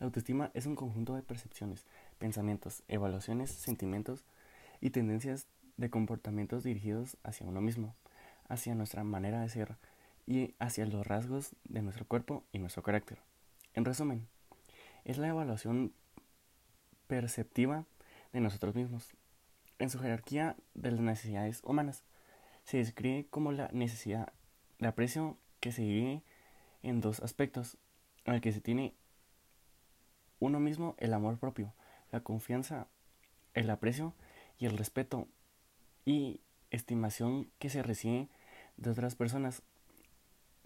La autoestima es un conjunto de percepciones, pensamientos, evaluaciones, sentimientos y tendencias de comportamientos dirigidos hacia uno mismo, hacia nuestra manera de ser y hacia los rasgos de nuestro cuerpo y nuestro carácter. En resumen, es la evaluación perceptiva de nosotros mismos. En su jerarquía de las necesidades humanas, se describe como la necesidad de aprecio que se divide en dos aspectos, el que se tiene uno mismo el amor propio, la confianza, el aprecio y el respeto y estimación que se recibe de otras personas,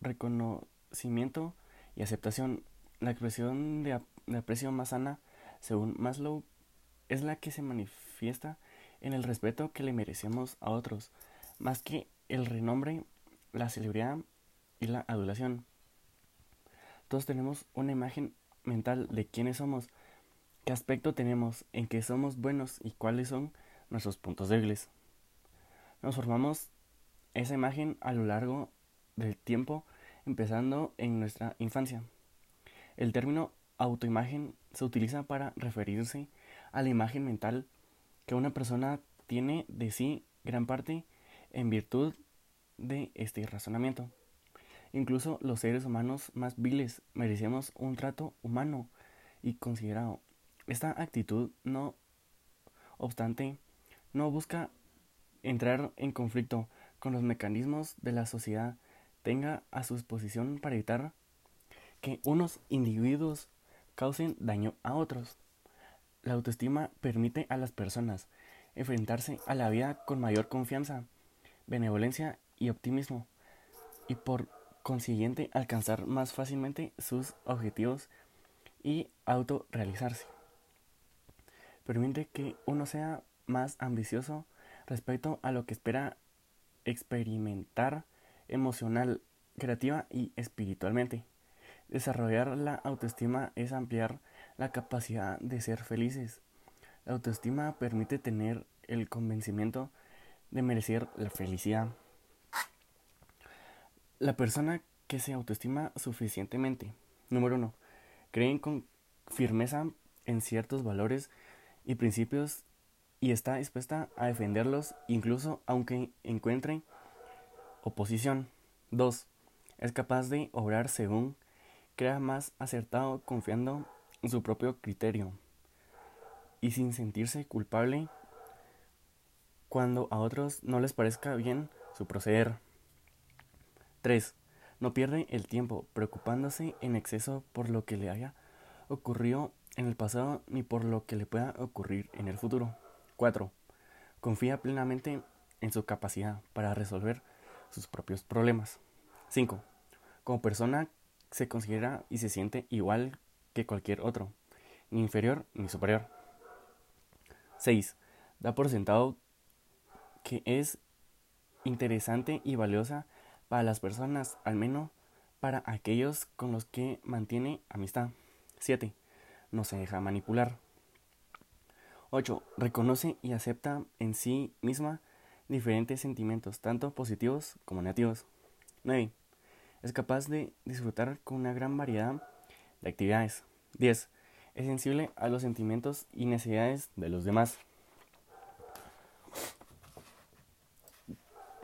reconocimiento y aceptación. La expresión de, aprecio más sana, según Maslow, es la que se manifiesta en el respeto que le merecemos a otros, más que el renombre, la celebridad y la adulación. Todos tenemos una imagen mental de quiénes somos, qué aspecto tenemos, en qué somos buenos y cuáles son nuestros puntos débiles. Nos formamos esa imagen a lo largo del tiempo, empezando en nuestra infancia. El término autoimagen se utiliza para referirse a la imagen mental que una persona tiene de sí gran parte en virtud de este razonamiento. Incluso los seres humanos más viles merecemos un trato humano y considerado. Esta actitud, no obstante, no busca entrar en conflicto con los mecanismos de la sociedad, tenga a su disposición para evitar que unos individuos causen daño a otros. La autoestima permite a las personas enfrentarse a la vida con mayor confianza, benevolencia y optimismo, y por consiguiente alcanzar más fácilmente sus objetivos y autorrealizarse. Permite que uno sea más ambicioso respecto a lo que espera experimentar emocional, creativa y espiritualmente. Desarrollar la autoestima es ampliar la capacidad de ser felices. La autoestima permite tener el convencimiento de merecer la felicidad. La persona que se autoestima suficientemente. Número uno, creen con firmeza en ciertos valores y principios y está dispuesta a defenderlos incluso aunque encuentre oposición. 2. Es capaz de obrar según crea más acertado confiando en su propio criterio y sin sentirse culpable cuando a otros no les parezca bien su proceder. 3. No pierde el tiempo preocupándose en exceso por lo que le haya ocurrido en el pasado ni por lo que le pueda ocurrir en el futuro. 4. Confía plenamente en su capacidad para resolver sus propios problemas. 5. Como persona se considera y se siente igual que cualquier otro, ni inferior ni superior. 6. Da por sentado que es interesante y valiosa para las personas, al menos para aquellos con los que mantiene amistad. 7. No se deja manipular. 8. Reconoce y acepta en sí misma diferentes sentimientos, tanto positivos como negativos. 9. Es capaz de disfrutar con una gran variedad de actividades. 10. Es sensible a los sentimientos y necesidades de los demás.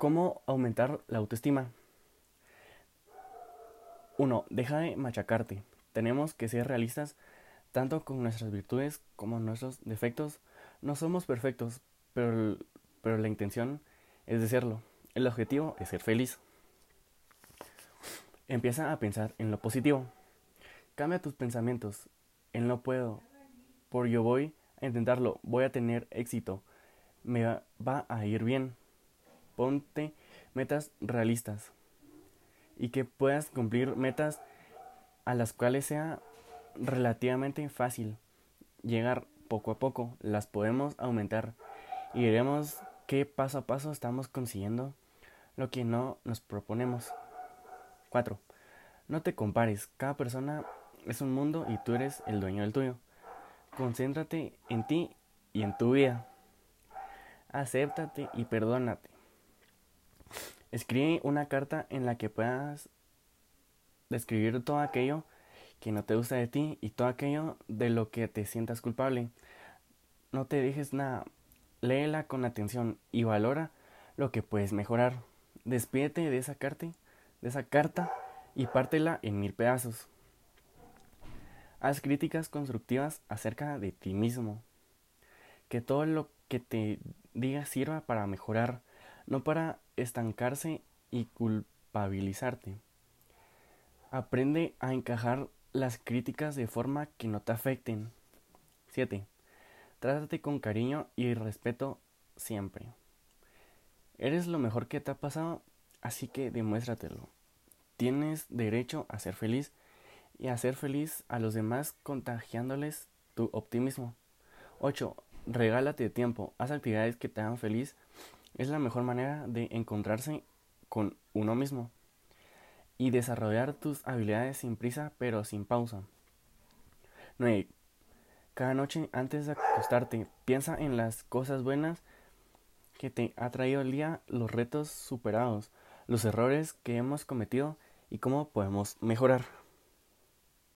¿Cómo aumentar la autoestima? 1. Deja de machacarte. Tenemos que ser realistas tanto con nuestras virtudes como nuestros defectos. No somos perfectos, pero, pero la intención es de serlo. El objetivo es ser feliz. Empieza a pensar en lo positivo. Cambia tus pensamientos. En lo puedo. Por yo voy a intentarlo. Voy a tener éxito. Me va a ir bien ponte metas realistas y que puedas cumplir metas a las cuales sea relativamente fácil llegar poco a poco. Las podemos aumentar y veremos qué paso a paso estamos consiguiendo lo que no nos proponemos. 4. No te compares. Cada persona es un mundo y tú eres el dueño del tuyo. Concéntrate en ti y en tu vida. Acéptate y perdónate. Escribe una carta en la que puedas describir todo aquello que no te gusta de ti y todo aquello de lo que te sientas culpable. No te dejes nada. Léela con atención y valora lo que puedes mejorar. Despídete de esa carta, de esa carta y pártela en mil pedazos. Haz críticas constructivas acerca de ti mismo. Que todo lo que te diga sirva para mejorar, no para estancarse y culpabilizarte. Aprende a encajar las críticas de forma que no te afecten. 7. Trátate con cariño y respeto siempre. Eres lo mejor que te ha pasado, así que demuéstratelo. Tienes derecho a ser feliz y a ser feliz a los demás contagiándoles tu optimismo. 8. Regálate tiempo, haz actividades que te hagan feliz. Es la mejor manera de encontrarse con uno mismo y desarrollar tus habilidades sin prisa pero sin pausa. 9. Cada noche antes de acostarte, piensa en las cosas buenas que te ha traído el día, los retos superados, los errores que hemos cometido y cómo podemos mejorar.